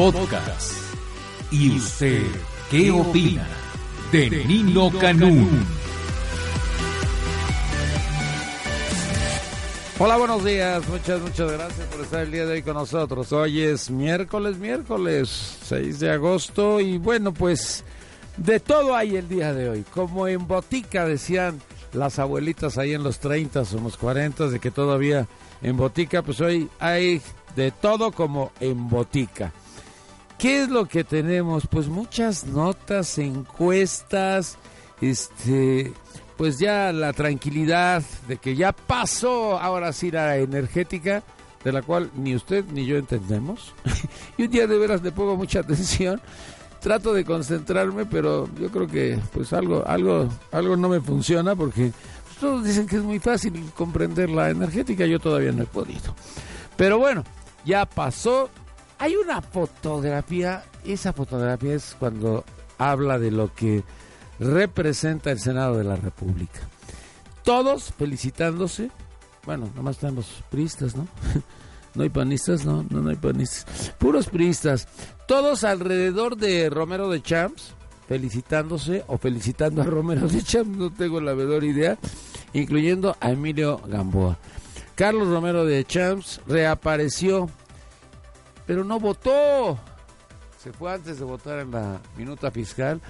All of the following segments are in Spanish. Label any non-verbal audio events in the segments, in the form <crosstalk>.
Podcast. ¿Y usted qué opina de Nino Canún? Hola, buenos días. Muchas, muchas gracias por estar el día de hoy con nosotros. Hoy es miércoles, miércoles 6 de agosto y bueno, pues de todo hay el día de hoy. Como en botica decían las abuelitas ahí en los 30 o los 40 de que todavía en botica, pues hoy hay de todo como en botica. ¿Qué es lo que tenemos? Pues muchas notas, encuestas, este, pues ya la tranquilidad de que ya pasó ahora sí la energética, de la cual ni usted ni yo entendemos. <laughs> y un día de veras le pongo mucha <laughs> atención. Trato de concentrarme, pero yo creo que pues algo, algo, algo no me funciona porque todos dicen que es muy fácil comprender la energética, yo todavía no he podido. Pero bueno, ya pasó. Hay una fotografía, esa fotografía es cuando habla de lo que representa el Senado de la República. Todos felicitándose. Bueno, nomás los priistas, ¿no? <laughs> No hay panistas, no, no, no hay panistas. Puros priistas. Todos alrededor de Romero de Champs, felicitándose o felicitando a Romero de Champs, no tengo la menor idea, incluyendo a Emilio Gamboa. Carlos Romero de Champs reapareció, pero no votó. Se fue antes de votar en la minuta fiscal,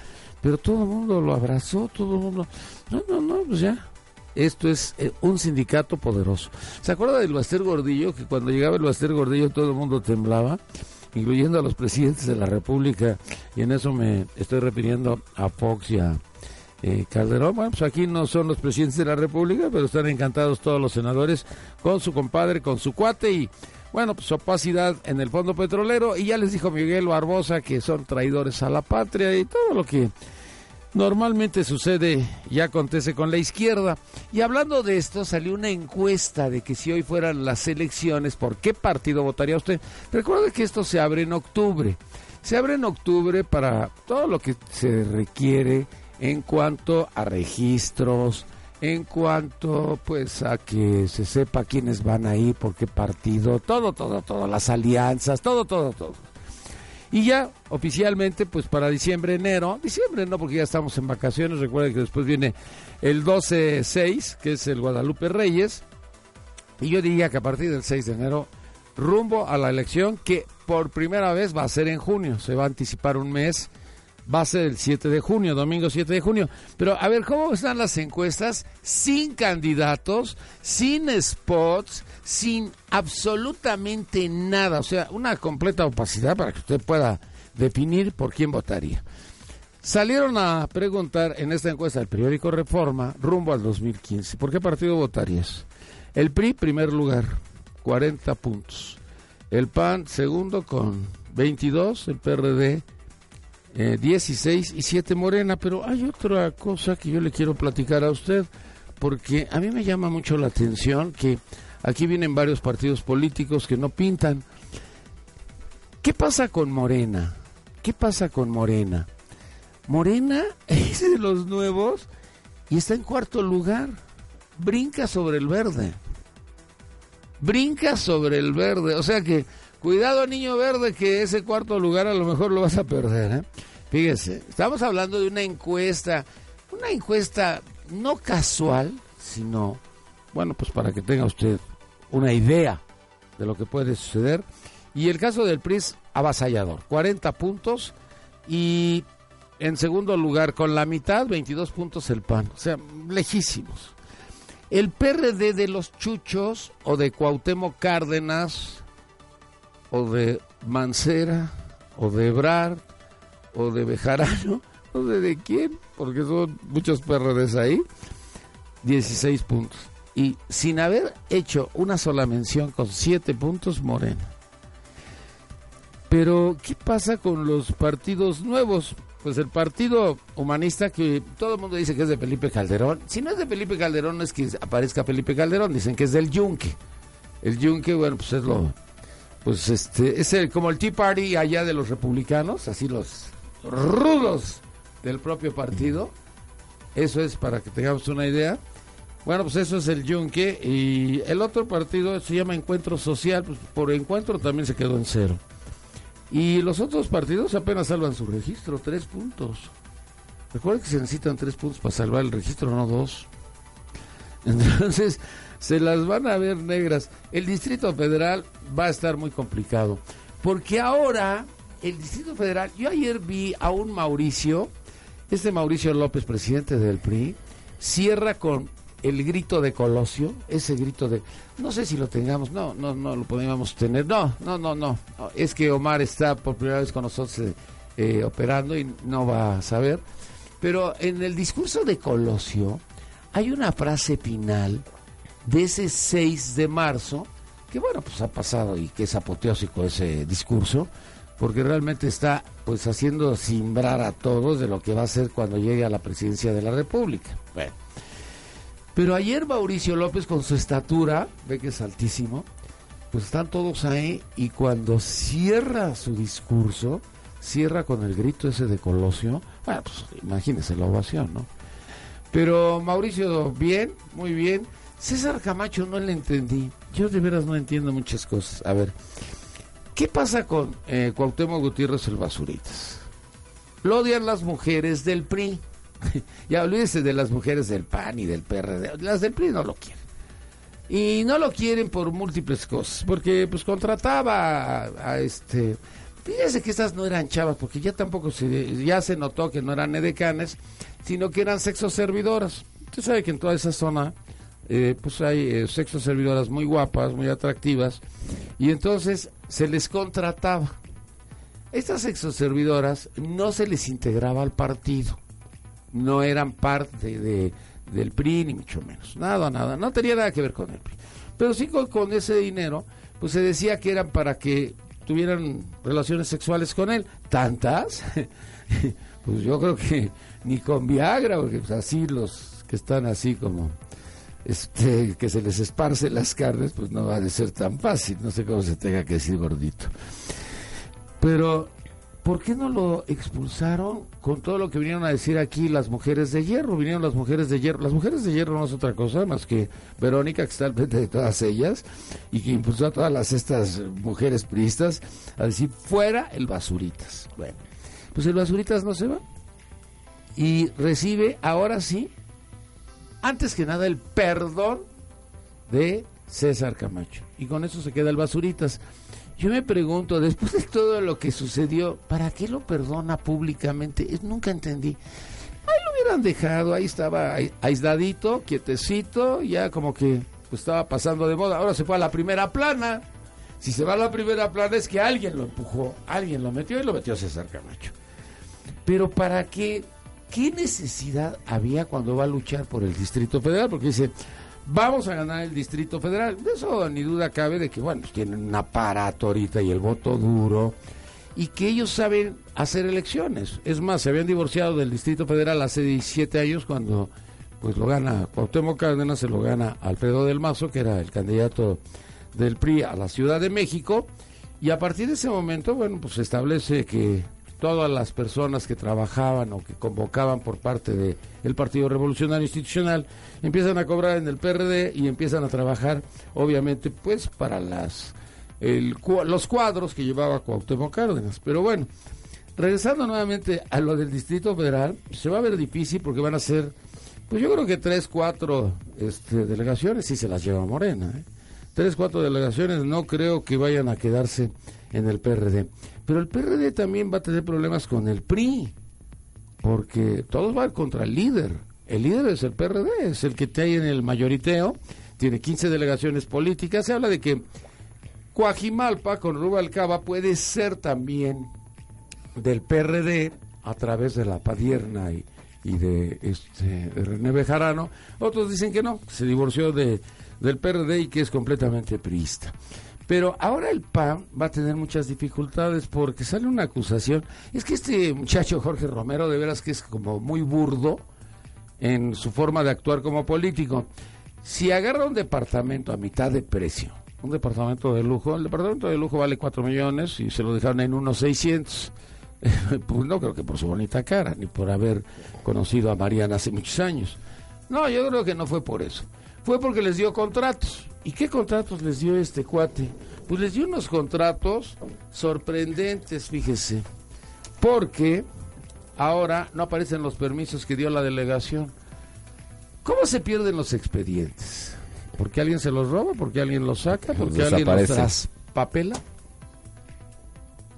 pero todo el mundo lo abrazó, todo el mundo. No, no, no, pues ya. Esto es eh, un sindicato poderoso. ¿Se acuerda del Baster Gordillo? Que cuando llegaba el Baster Gordillo todo el mundo temblaba, incluyendo a los presidentes de la República. Y en eso me estoy refiriendo a Fox y a eh, Calderón. Bueno, pues aquí no son los presidentes de la República, pero están encantados todos los senadores con su compadre, con su cuate y bueno, pues opacidad en el fondo petrolero y ya les dijo Miguel Barbosa que son traidores a la patria y todo lo que normalmente sucede y acontece con la izquierda. Y hablando de esto, salió una encuesta de que si hoy fueran las elecciones, ¿por qué partido votaría usted? Recuerde que esto se abre en octubre. Se abre en octubre para todo lo que se requiere en cuanto a registros, en cuanto pues a que se sepa quiénes van ahí, por qué partido, todo, todo, todo, las alianzas, todo, todo, todo. Y ya oficialmente, pues para diciembre, enero, diciembre no, porque ya estamos en vacaciones, recuerden que después viene el 12-6, que es el Guadalupe Reyes, y yo diría que a partir del 6 de enero, rumbo a la elección, que por primera vez va a ser en junio, se va a anticipar un mes, va a ser el 7 de junio, domingo 7 de junio. Pero a ver, ¿cómo están las encuestas? Sin candidatos, sin spots, sin absolutamente nada. O sea, una completa opacidad para que usted pueda definir por quién votaría. Salieron a preguntar en esta encuesta del periódico Reforma rumbo al 2015. ¿Por qué partido votarías? El PRI, primer lugar, 40 puntos. El PAN, segundo, con 22. El PRD, 16 y 7 Morena. Pero hay otra cosa que yo le quiero platicar a usted, porque a mí me llama mucho la atención que aquí vienen varios partidos políticos que no pintan. ¿Qué pasa con Morena? ¿Qué pasa con Morena? Morena <laughs> es de los nuevos y está en cuarto lugar. Brinca sobre el verde. Brinca sobre el verde. O sea que, cuidado niño verde, que ese cuarto lugar a lo mejor lo vas a perder. ¿eh? Fíjese, estamos hablando de una encuesta, una encuesta no casual, sino, bueno, pues para que tenga usted una idea de lo que puede suceder. Y el caso del PRI es avasallador, 40 puntos y en segundo lugar con la mitad, 22 puntos el PAN, o sea, lejísimos. El PRD de los Chuchos o de Cuauhtémoc Cárdenas o de Mancera o de Ebrard o de Bejarano, <laughs> no sé de quién, porque son muchos PRDs ahí, 16 puntos. Y sin haber hecho una sola mención con 7 puntos, Morena. Pero, ¿qué pasa con los partidos nuevos? Pues el partido humanista que todo el mundo dice que es de Felipe Calderón. Si no es de Felipe Calderón, no es que aparezca Felipe Calderón, dicen que es del Yunque. El Yunque, bueno, pues es lo. Pues este, es el, como el Tea Party allá de los republicanos, así los rudos del propio partido. Eso es para que tengamos una idea. Bueno, pues eso es el Yunque. Y el otro partido se llama Encuentro Social, pues por encuentro también se quedó en cero. Y los otros partidos apenas salvan su registro, tres puntos. Recuerden que se necesitan tres puntos para salvar el registro, no dos. <laughs> Entonces, se las van a ver negras. El Distrito Federal va a estar muy complicado. Porque ahora, el Distrito Federal, yo ayer vi a un Mauricio, este Mauricio López, presidente del PRI, cierra con el grito de Colosio, ese grito de, no sé si lo tengamos, no, no, no lo podíamos tener, no, no, no, no, es que Omar está por primera vez con nosotros eh, eh, operando y no va a saber, pero en el discurso de Colosio hay una frase final de ese 6 de marzo, que bueno, pues ha pasado y que es apoteósico ese discurso, porque realmente está pues haciendo simbrar a todos de lo que va a ser cuando llegue a la presidencia de la República. Bueno. Pero ayer Mauricio López con su estatura, ve que es altísimo, pues están todos ahí y cuando cierra su discurso, cierra con el grito ese de Colosio, bueno, pues imagínese la ovación, ¿no? Pero Mauricio, bien, muy bien. César Camacho no le entendí. Yo de veras no entiendo muchas cosas. A ver, ¿qué pasa con eh, Cuauhtémoc Gutiérrez el Basuritas? Lo odian las mujeres del PRI. <laughs> ya olvídese de las mujeres del PAN y del PRD. Las del PRI no lo quieren. Y no lo quieren por múltiples cosas. Porque pues contrataba a, este... Fíjese que estas no eran chavas, porque ya tampoco se, ya se notó que no eran edecanes, sino que eran sexos servidoras. Usted sabe que en toda esa zona, eh, pues hay eh, servidoras muy guapas, muy atractivas, y entonces se les contrataba. Estas sexos servidoras no se les integraba al partido no eran parte de, del PRI, ni mucho menos. Nada, nada, no tenía nada que ver con el PRI. Pero sí con, ese dinero, pues se decía que eran para que tuvieran relaciones sexuales con él. ¿Tantas? <laughs> pues yo creo que ni con Viagra, porque pues así los que están así como este, que se les esparce las carnes, pues no va a ser tan fácil, no sé cómo se tenga que decir gordito. Pero ¿por qué no lo expulsaron con todo lo que vinieron a decir aquí las mujeres de hierro? Vinieron las mujeres de hierro. Las mujeres de hierro no es otra cosa más que Verónica, que está al frente de todas ellas y que impulsó a todas las, estas mujeres priistas a decir fuera el basuritas. Bueno, pues el basuritas no se va y recibe ahora sí, antes que nada, el perdón de César Camacho. Y con eso se queda el basuritas. Yo me pregunto, después de todo lo que sucedió, ¿para qué lo perdona públicamente? nunca entendí. Ahí lo hubieran dejado, ahí estaba aisladito, quietecito, ya como que pues, estaba pasando de moda. Ahora se fue a la primera plana. Si se va a la primera plana es que alguien lo empujó, alguien lo metió y lo metió César Camacho. Pero ¿para qué? ¿Qué necesidad había cuando va a luchar por el Distrito Federal? Porque dice, Vamos a ganar el Distrito Federal. De eso ni duda cabe de que, bueno, pues tienen un aparato ahorita y el voto duro y que ellos saben hacer elecciones. Es más, se habían divorciado del Distrito Federal hace 17 años cuando pues lo gana Cuauhtémoc Cárdenas, se lo gana Alfredo del Mazo, que era el candidato del PRI a la Ciudad de México, y a partir de ese momento, bueno, pues se establece que todas las personas que trabajaban o que convocaban por parte del el Partido Revolucionario Institucional empiezan a cobrar en el PRD y empiezan a trabajar, obviamente, pues para las los cuadros que llevaba Cuauhtémoc Cárdenas. Pero bueno, regresando nuevamente a lo del Distrito Federal, se va a ver difícil porque van a ser, pues yo creo que tres, cuatro este, delegaciones, sí se las lleva Morena. ¿eh? Tres, cuatro delegaciones no creo que vayan a quedarse en el PRD. Pero el PRD también va a tener problemas con el PRI, porque todos van contra el líder. El líder es el PRD, es el que ahí en el mayoriteo, tiene 15 delegaciones políticas. Se habla de que Coajimalpa con Rubalcaba puede ser también del PRD a través de la Padierna y, de, este, René Bejarano. Otros dicen que no, se divorció de, del PRD y que es completamente priista. Pero ahora el PAN va a tener muchas dificultades porque sale una acusación. Es que este muchacho Jorge Romero de veras que es como muy burdo en su forma de actuar como político. Si agarra un departamento a mitad de precio, un departamento de lujo, el departamento de lujo vale 4 millones y se lo dejaron en unos 600. <laughs> pues no creo que por su bonita cara, ni por haber conocido a Mariana hace muchos años. No, yo creo que no fue por eso. Fue porque les dio contratos. ¿Y qué contratos les dio este cuate? pues les dio unos contratos sorprendentes, fíjese, porque ahora no aparecen los permisos que dio la delegación. ¿Cómo se pierden los expedientes? ¿Porque alguien se los roba? ¿Porque alguien los saca? ¿Porque alguien los traspapela?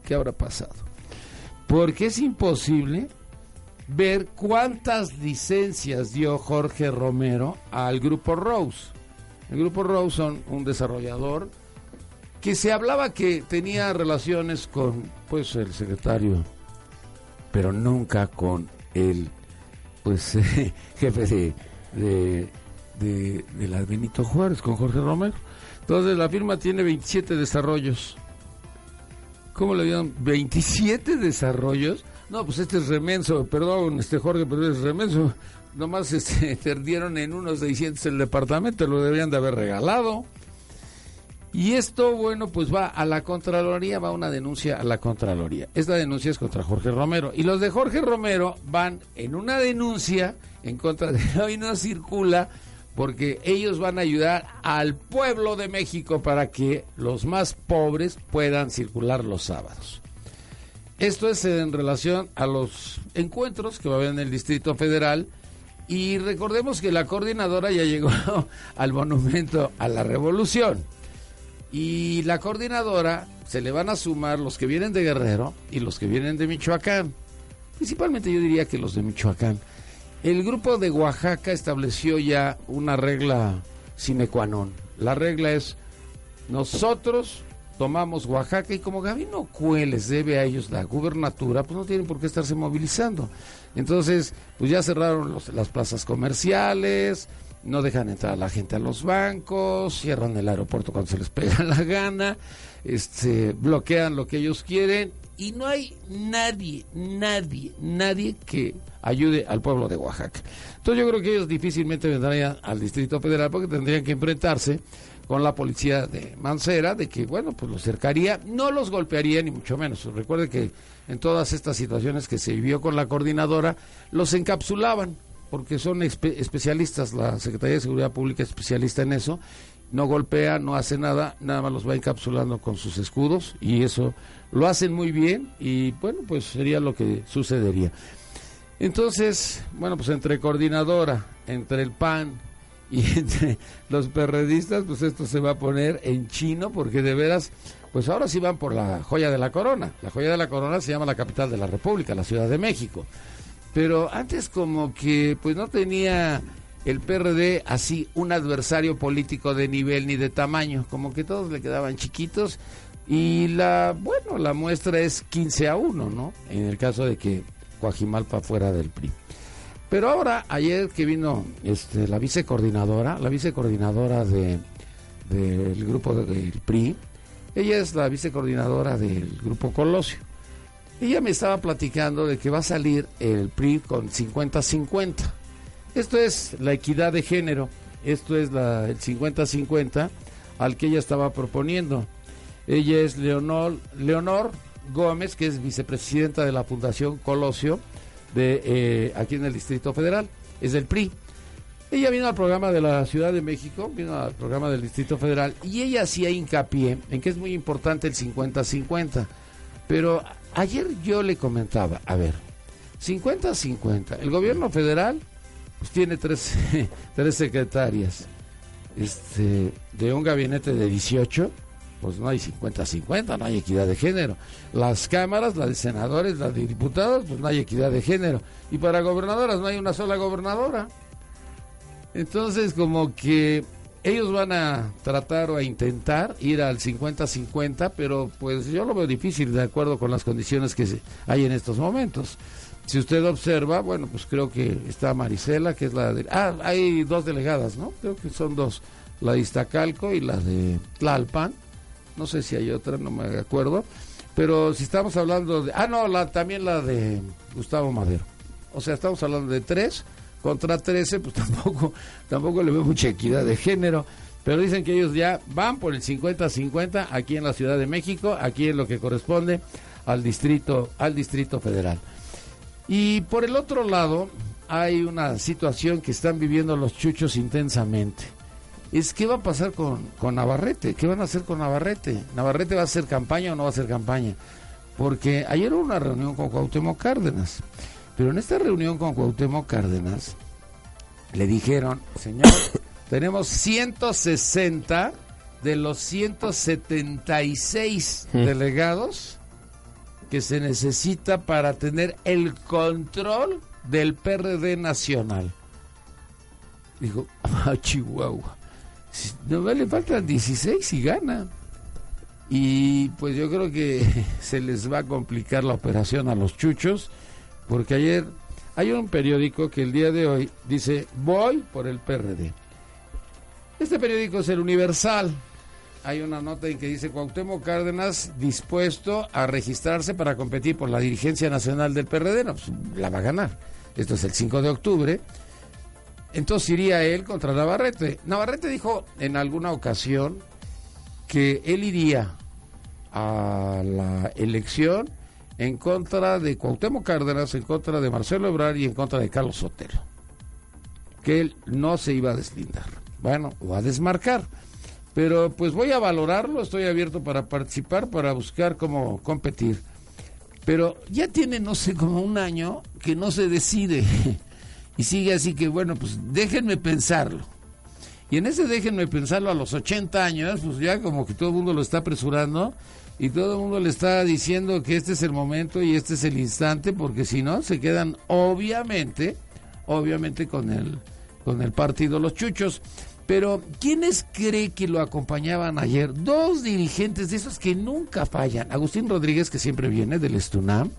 ¿Qué habrá pasado? Porque es imposible ver cuántas licencias dio Jorge Romero al grupo Rose. El grupo Rose son un desarrollador que se hablaba que tenía relaciones con pues el secretario, pero nunca con el pues <laughs> jefe de, de, de, la Benito Juárez, con Jorge Romero. Entonces la firma tiene 27 desarrollos. ¿Cómo le dieron? 27 desarrollos no, pues este es remenso, perdón, este Jorge, pero es remenso. Nomás este, <laughs> perdieron en unos 600 el departamento, lo deberían de haber regalado. Y esto, bueno, pues va a la Contraloría, va una denuncia a la Contraloría. Esta denuncia es contra Jorge Romero. Y los de Jorge Romero van en una denuncia en contra de <laughs> hoy no circula porque ellos van a ayudar al pueblo de México para que los más pobres puedan circular los sábados. Esto es en relación a los encuentros que va a haber en el Distrito Federal. Y recordemos que la coordinadora ya llegó <laughs> al monumento a la revolución. Y la coordinadora se le van a sumar los que vienen de Guerrero y los que vienen de Michoacán. Principalmente yo diría que los de Michoacán. El grupo de Oaxaca estableció ya una regla sine qua non. La regla es nosotros tomamos Oaxaca y como Gabino Cue les debe a ellos la gubernatura, pues no tienen por qué estarse movilizando. Entonces, pues ya cerraron las plazas comerciales, no dejan entrar a la gente a los bancos, cierran el aeropuerto cuando se les pega la gana, este, bloquean lo que ellos quieren y no hay nadie, nadie, nadie que ayude al pueblo de Oaxaca. Entonces yo creo que ellos difícilmente vendrían al Distrito Federal porque tendrían que enfrentarse con la policía de Mancera, de que, bueno, pues los cercaría, no los golpearía ni mucho menos. Recuerde que en todas estas situaciones que se vivió con la coordinadora, los encapsulaban, porque son especialistas, la Secretaría de Seguridad Pública es especialista en eso, no golpea, no hace nada, nada más los va encapsulando con sus escudos y eso lo hacen muy bien y bueno, pues sería lo que sucedería. Entonces, bueno, pues entre coordinadora, entre el PAN, y <laughs> entre los perredistas, pues esto se va a poner en chino, porque de veras, pues ahora sí van por la joya de la corona. La joya de la corona se llama la capital de la República, la Ciudad de México. Pero antes como que pues no tenía el PRD así un adversario político de nivel ni de tamaño, como que todos le quedaban chiquitos y la bueno, la muestra es 15 a 1, ¿no? En el caso de que Coajimalpa fuera del PRI. Pero ahora, ayer que vino este, la vicecoordinadora, la vicecoordinadora de, del grupo del PRI, ella es la vicecoordinadora del grupo Colosio. Ella me estaba platicando de que va a salir el PRI con 50-50. Esto es la equidad de género, esto es la, el 50-50 al que ella estaba proponiendo. Ella es Leonor, Leonor Gómez, que es vicepresidenta de la Fundación Colosio de eh, aquí en el Distrito Federal, es del PRI. Ella vino al programa de la Ciudad de México, vino al programa del Distrito Federal y ella hacía hincapié en que es muy importante el 50-50. Pero ayer yo le comentaba, a ver, 50-50, el gobierno federal pues, tiene tres, <laughs> tres secretarias este, de un gabinete de 18 pues no hay 50-50, no hay equidad de género. Las cámaras, las de senadores, las de diputados, pues no hay equidad de género. Y para gobernadoras no hay una sola gobernadora. Entonces, como que ellos van a tratar o a intentar ir al 50-50, pero pues yo lo veo difícil de acuerdo con las condiciones que hay en estos momentos. Si usted observa, bueno, pues creo que está Marisela, que es la de... Ah, hay dos delegadas, ¿no? Creo que son dos, la de Iztacalco y la de Tlalpan no sé si hay otra, no me acuerdo, pero si estamos hablando de, ah, no, la, también la de Gustavo Madero, o sea, estamos hablando de tres contra trece, pues <laughs> tampoco, tampoco le veo mucha equidad de género, pero dicen que ellos ya van por el 50-50 aquí en la Ciudad de México, aquí en lo que corresponde al distrito, al distrito federal. Y por el otro lado, hay una situación que están viviendo los chuchos intensamente. Es qué va a pasar con, con Navarrete, qué van a hacer con Navarrete. ¿Navarrete va a hacer campaña o no va a hacer campaña? Porque ayer hubo una reunión con Cuauhtémoc Cárdenas, pero en esta reunión con Cuauhtémoc Cárdenas le dijeron, señor, <coughs> tenemos 160 de los 176 delegados que se necesita para tener el control del PRD nacional. Dijo, ah, Chihuahua, no le faltan 16 y gana. Y pues yo creo que <laughs> se les va a complicar la operación a los chuchos, porque ayer hay un periódico que el día de hoy dice, voy por el PRD. Este periódico es el Universal. Hay una nota en que dice Cuauhtémoc Cárdenas dispuesto a registrarse para competir por la dirigencia nacional del PRD. No, pues, la va a ganar. Esto es el 5 de octubre. Entonces iría él contra Navarrete. Navarrete dijo en alguna ocasión que él iría a la elección en contra de Cuauhtémoc Cárdenas, en contra de Marcelo Ebrard y en contra de Carlos Sotelo. Que él no se iba a deslindar. Bueno, o a desmarcar. Pero pues voy a valorarlo, estoy abierto para participar, para buscar cómo competir. Pero ya tiene, no sé, como un año que no se decide. Y sigue así que, bueno, pues déjenme pensarlo. Y en ese déjenme pensarlo a los 80 años, pues ya como que todo el mundo lo está apresurando y todo el mundo le está diciendo que este es el momento y este es el instante, porque si no, se quedan obviamente, obviamente con el, con el partido los chuchos. Pero, ¿quiénes cree que lo acompañaban ayer? Dos dirigentes de esos que nunca fallan. Agustín Rodríguez, que siempre viene del Estunam,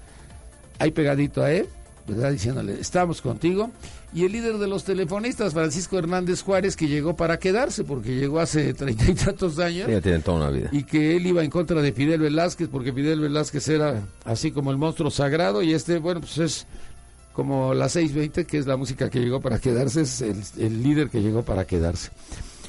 ahí pegadito a él, ¿verdad? Diciéndole, estamos contigo. Y el líder de los telefonistas, Francisco Hernández Juárez, que llegó para quedarse, porque llegó hace <laughs> treinta y tantos años. Ya tienen toda una vida. Y que él iba en contra de Fidel Velázquez, porque Fidel Velázquez era así como el monstruo sagrado, y este, bueno, pues es como la 620, que es la música que llegó para quedarse, es el, el líder que llegó para quedarse.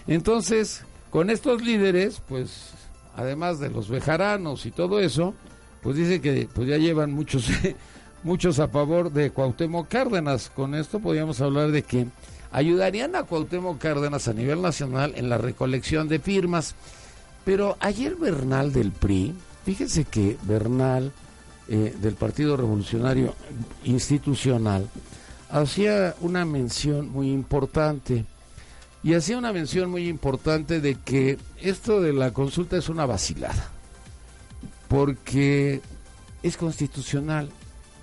Entonces, con estos líderes, pues, además de los bejaranos y todo eso, pues dice que pues ya llevan muchos <laughs> muchos a favor de Cuauhtémoc Cárdenas. Con esto podríamos hablar de que ayudarían a Cuauhtémoc Cárdenas a nivel nacional en la recolección de firmas. Pero ayer Bernal del PRI, fíjense que Bernal eh, del Partido Revolucionario Institucional hacía una mención muy importante. Y hacía una mención muy importante de que esto de la consulta es una vacilada. Porque es constitucional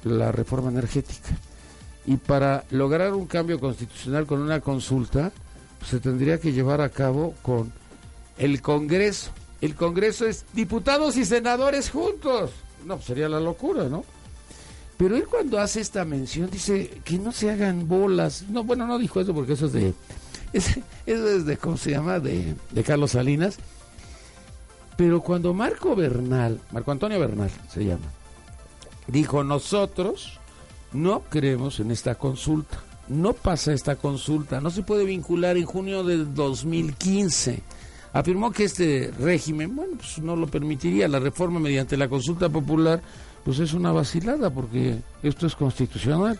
la reforma energética. Y para lograr un cambio constitucional con una consulta, se tendría que llevar a cabo con el Congreso. El Congreso es diputados y senadores juntos. No, pues sería la locura, ¿no? Pero él cuando hace esta mención dice que no se hagan bolas. No, bueno, no dijo eso porque eso es de... <laughs> Es, eso es de, ¿cómo se llama? De, de Carlos Salinas. Pero cuando Marco Bernal, Marco Antonio Bernal se llama, dijo nosotros no creemos en esta consulta. No pasa esta consulta, no se puede vincular en junio del 2015. Afirmó que este régimen, bueno, pues no lo permitiría. La reforma mediante la consulta popular, pues es una vacilada porque esto es constitucional.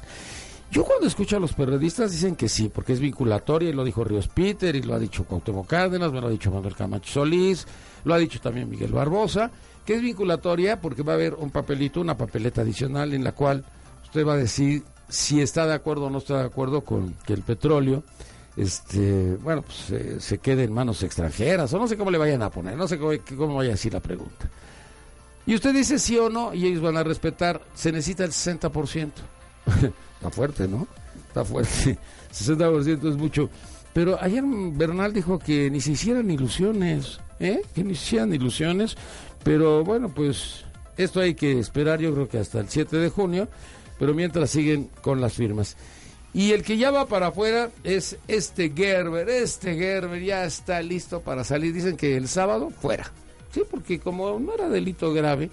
Yo cuando escucho a los periodistas dicen que sí, porque es vinculatoria, y lo dijo Ríos Peter, y lo ha dicho Cuauhtémoc Cárdenas, me lo ha dicho Manuel Camacho Solís, lo ha dicho también Miguel Barbosa, que es vinculatoria porque va a haber un papelito, una papeleta adicional en la cual usted va a decir si está de acuerdo o no está de acuerdo con que el petróleo este bueno pues se, se quede en manos extranjeras o no sé cómo le vayan a poner, no sé cómo, cómo vaya a decir la pregunta. Y usted dice sí o no y ellos van a respetar, se necesita el 60%. <laughs> Está fuerte, ¿no? Está fuerte. <laughs> 60% es mucho. Pero ayer Bernal dijo que ni se hicieran ilusiones, ¿eh? Que ni se hicieran ilusiones. Pero bueno, pues esto hay que esperar, yo creo que hasta el 7 de junio. Pero mientras siguen con las firmas. Y el que ya va para afuera es este Gerber. Este Gerber ya está listo para salir. Dicen que el sábado fuera. Sí, porque como no era delito grave,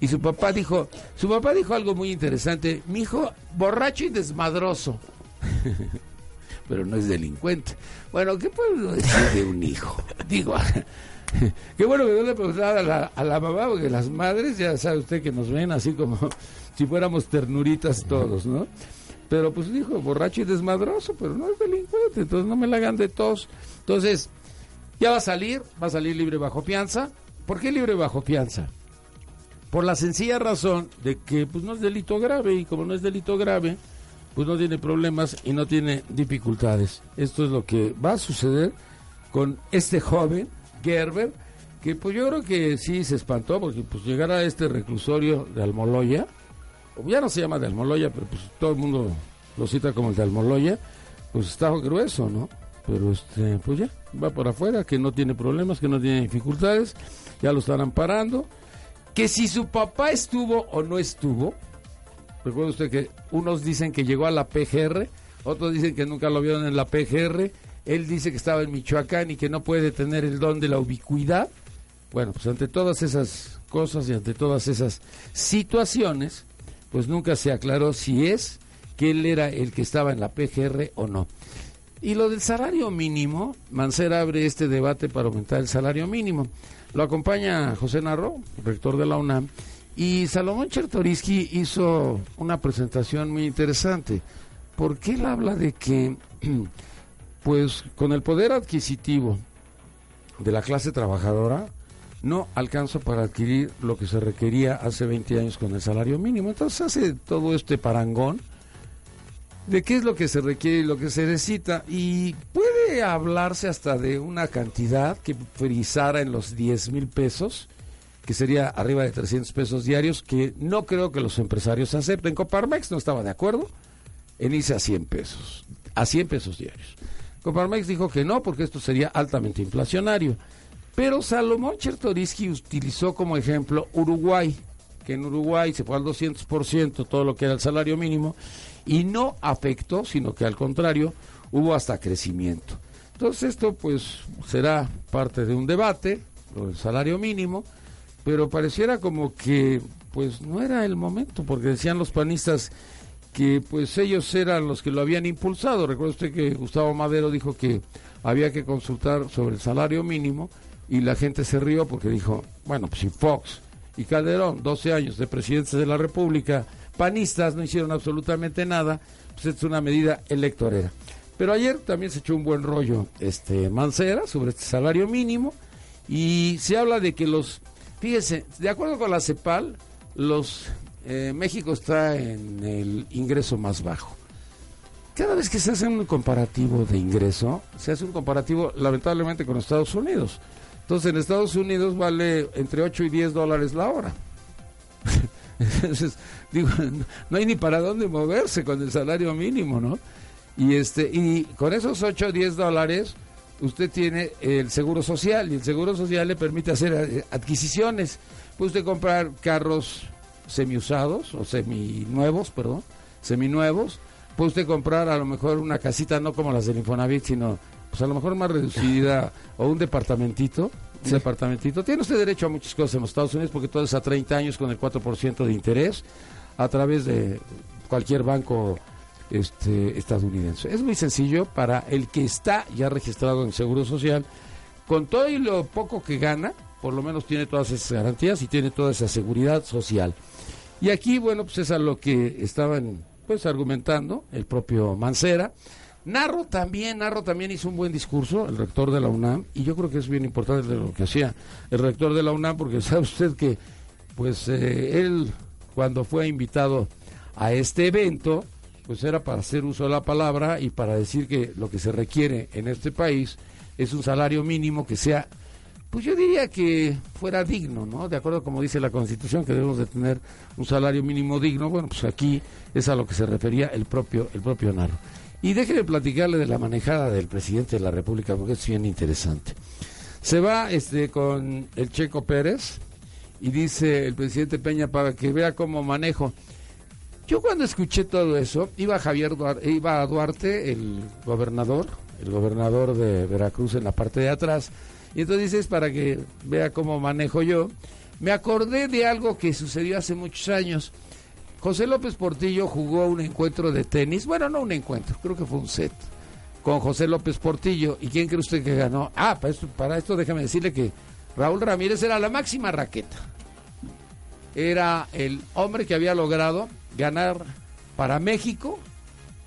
y su papá dijo, su papá dijo algo muy interesante, mi hijo borracho y desmadroso. <laughs> Pero no es delincuente. Bueno, ¿qué puedo decir de un hijo? <laughs> Digo, <laughs> qué bueno que no le preguntara a la, a la mamá, porque las madres ya sabe usted que nos ven así como si fuéramos ternuritas todos, ¿no? Pero pues dijo, borracho y desmadroso, pero no es delincuente, entonces no me la hagan de tos. Entonces, Ya va a salir, va a salir libre bajo fianza. ¿Por qué libre bajo fianza? Por la sencilla razón de que pues no es delito grave y como no es delito grave, pues no tiene problemas y no tiene dificultades. Esto es lo que va a suceder con este joven, Gerber, que pues yo creo que sí se espantó porque pues llegar a este reclusorio de Almoloya, ya no se llama de Almoloya, pero pues todo el mundo lo cita como el de Almoloya, pues está grueso, ¿no? Pero este, pues ya, va por afuera, que no tiene problemas, que no tiene dificultades, ya lo están amparando, que si su papá estuvo o no estuvo, recuerda usted que unos dicen que llegó a la PGR, otros dicen que nunca lo vieron en la PGR, él dice que estaba en Michoacán y que no puede tener el don de la ubicuidad. Bueno, pues ante todas esas cosas y ante todas esas situaciones, pues nunca se aclaró si es que él era el que estaba en la PGR o no. Y lo del salario mínimo, Mancera abre este debate para aumentar el salario mínimo. Lo acompaña José Narro, rector de la UNAM, y Salomón Chertoriski hizo una presentación muy interesante, porque él habla de que, <clears throat> pues, con el poder adquisitivo de la clase trabajadora, no alcanza para adquirir lo que se requería hace 20 años con el salario mínimo. Entonces hace todo este parangón de qué es lo que se requiere y lo que se necesita. Y puede hablarse hasta de una cantidad que frisara en los 10 mil pesos, que sería arriba de 300 pesos diarios, que no creo que los empresarios acepten. Coparmex no estaba de acuerdo en irse a 100 pesos, a 100 pesos diarios. Coparmex dijo que no, porque esto sería altamente inflacionario. Pero Salomón Chertoriski utilizó como ejemplo Uruguay, que en Uruguay se fue al 200% todo lo que era el salario mínimo y no afectó, sino que al contrario hubo hasta crecimiento. Entonces esto pues será parte de un debate, lo del salario mínimo, pero pareciera como que pues no era el momento, porque decían los panistas que pues ellos eran los que lo habían impulsado. Recuerda usted que Gustavo Madero dijo que había que consultar sobre el salario mínimo y la gente se rió porque dijo, bueno, pues si Fox y Calderón, 12 años de presidentes de la República, panistas no hicieron absolutamente nada, pues es una medida electorera. Pero ayer también se echó un buen rollo este Mancera sobre este salario mínimo y se habla de que los, fíjese, de acuerdo con la CEPAL, los eh, México está en el ingreso más bajo. Cada vez que se hace un comparativo de ingreso, se hace un comparativo lamentablemente con Estados Unidos. Entonces en Estados Unidos vale entre 8 y 10 dólares la hora. <laughs> Entonces, digo, no hay ni para dónde moverse con el salario mínimo, ¿no? Y este y con esos 8 o 10 dólares usted tiene el seguro social y el seguro social le permite hacer eh, adquisiciones. Puede usted comprar carros semiusados o seminuevos, perdón, seminuevos. Puede usted comprar a lo mejor una casita no como las del Infonavit, sino pues a lo mejor más reducida <laughs> o un departamentito. Tiene usted derecho a muchas cosas en los Estados Unidos porque todo es a 30 años con el 4% de interés a través de cualquier banco este, estadounidense. Es muy sencillo para el que está ya registrado en Seguro Social. Con todo y lo poco que gana, por lo menos tiene todas esas garantías y tiene toda esa seguridad social. Y aquí, bueno, pues es a lo que estaban pues argumentando el propio Mancera. Narro también, Narro también hizo un buen discurso, el rector de la UNAM, y yo creo que es bien importante lo que hacía el rector de la UNAM, porque <laughs> sabe usted que, pues, eh, él, cuando fue invitado a este evento, pues era para hacer uso de la palabra y para decir que lo que se requiere en este país es un salario mínimo que sea, pues yo diría que fuera digno, ¿no? De acuerdo como dice la Constitución, que debemos de tener un salario mínimo digno, bueno, pues aquí es a lo que se refería el propio, el propio Narro. Y déjeme platicarle de la manejada del presidente de la República, porque es bien interesante. Se va este con el Checo Pérez y dice el presidente Peña para que vea cómo manejo. Yo cuando escuché todo eso, iba Javier Duarte, iba Duarte, el gobernador, el gobernador de Veracruz en la parte de atrás, y entonces dices para que vea cómo manejo yo. Me acordé de algo que sucedió hace muchos años. José López Portillo jugó un encuentro de tenis, bueno, no un encuentro, creo que fue un set, con José López Portillo. ¿Y quién cree usted que ganó? Ah, para esto, para esto déjame decirle que Raúl Ramírez era la máxima raqueta. Era el hombre que había logrado ganar para México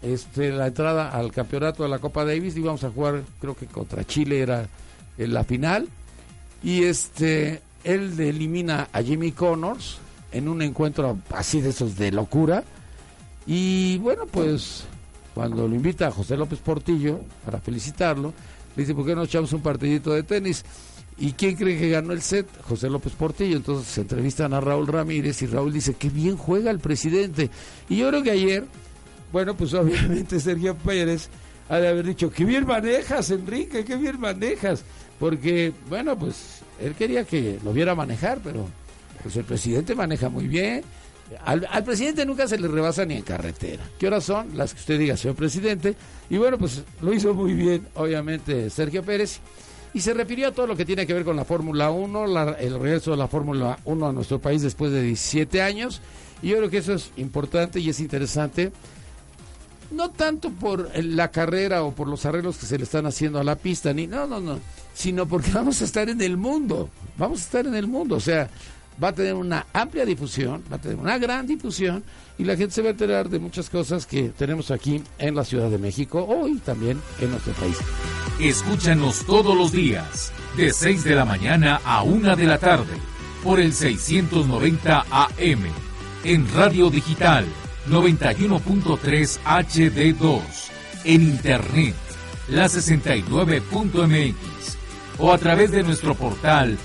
este, la entrada al campeonato de la Copa Davis. Íbamos a jugar, creo que contra Chile era en la final. Y este, él elimina a Jimmy Connors en un encuentro así de esos de locura. Y bueno, pues cuando lo invita a José López Portillo para felicitarlo, le dice, ¿por qué no echamos un partidito de tenis? ¿Y quién cree que ganó el set? José López Portillo. Entonces se entrevistan a Raúl Ramírez y Raúl dice, qué bien juega el presidente. Y yo creo que ayer, bueno, pues <laughs> obviamente Sergio Pérez ha de haber dicho, qué bien manejas, Enrique, qué bien manejas. Porque, bueno, pues él quería que lo viera manejar, pero pues el presidente maneja muy bien. Al, al, presidente nunca se le rebasa ni en carretera. ¿Qué horas son? Las que usted diga, señor presidente. Y bueno, pues lo hizo muy bien, obviamente, Sergio Pérez. Y se refirió a todo lo que tiene que ver con la Fórmula 1, la, el regreso de la Fórmula 1 a nuestro país después de 17 años. Y yo creo que eso es importante y es interesante. No tanto por la carrera o por los arreglos que se le están haciendo a la pista, ni no, no, no, sino porque <laughs> vamos a estar en el mundo. Vamos a estar en el mundo. O sea, va a tener una amplia difusión, va a tener una gran difusión y la gente se va a enterar de muchas cosas que tenemos aquí en la Ciudad de México hoy también en nuestro país. Escúchanos todos los días, de 6 de la mañana a 1 de la tarde, por el 690 AM, en Radio Digital 91.3 HD2, en Internet, la 69.mx, o a través de nuestro portal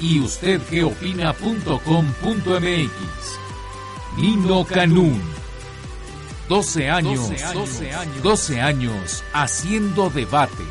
www.yustedgeopina.com.mx. Nino Canún. 12 años, 12 años, 12 años haciendo debate